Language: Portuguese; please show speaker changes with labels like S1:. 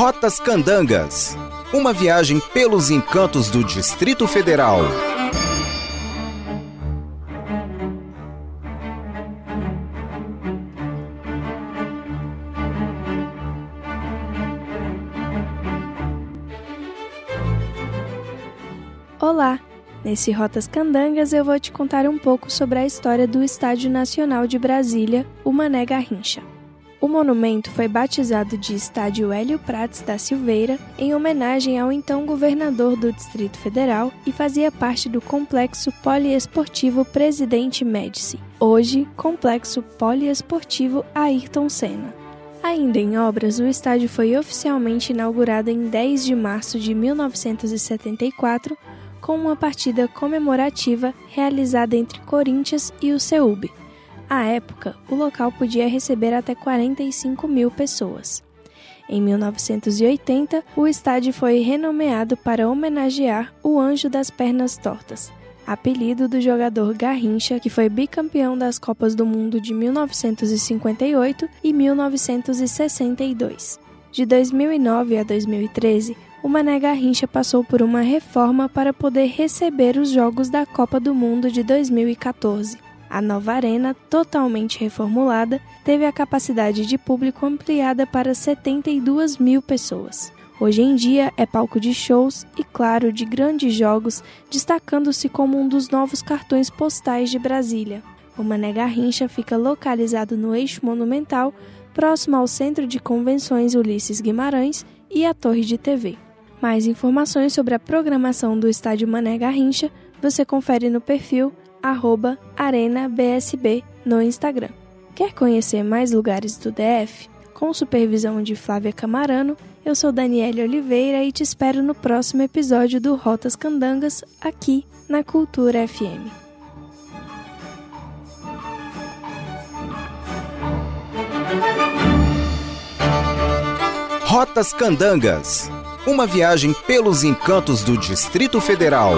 S1: Rotas Candangas. Uma viagem pelos encantos do Distrito Federal.
S2: Olá! Nesse Rotas Candangas eu vou te contar um pouco sobre a história do Estádio Nacional de Brasília, o Mané Garrincha. O monumento foi batizado de Estádio Hélio Prates da Silveira em homenagem ao então governador do Distrito Federal e fazia parte do complexo poliesportivo Presidente Médici, hoje Complexo Poliesportivo Ayrton Senna. Ainda em obras, o estádio foi oficialmente inaugurado em 10 de março de 1974 com uma partida comemorativa realizada entre Corinthians e o Ceúbe. À época, o local podia receber até 45 mil pessoas. Em 1980, o estádio foi renomeado para homenagear o Anjo das Pernas Tortas, apelido do jogador Garrincha, que foi bicampeão das Copas do Mundo de 1958 e 1962. De 2009 a 2013, o Mané Garrincha passou por uma reforma para poder receber os Jogos da Copa do Mundo de 2014. A nova arena, totalmente reformulada, teve a capacidade de público ampliada para 72 mil pessoas. Hoje em dia é palco de shows e, claro, de grandes jogos, destacando-se como um dos novos cartões postais de Brasília. O Mané Garrincha fica localizado no eixo monumental, próximo ao Centro de Convenções Ulisses Guimarães e à Torre de TV. Mais informações sobre a programação do Estádio Mané Garrincha você confere no perfil ArenaBSB no Instagram. Quer conhecer mais lugares do DF? Com supervisão de Flávia Camarano, eu sou Daniele Oliveira e te espero no próximo episódio do Rotas Candangas aqui na Cultura FM.
S1: Rotas Candangas uma viagem pelos encantos do Distrito Federal.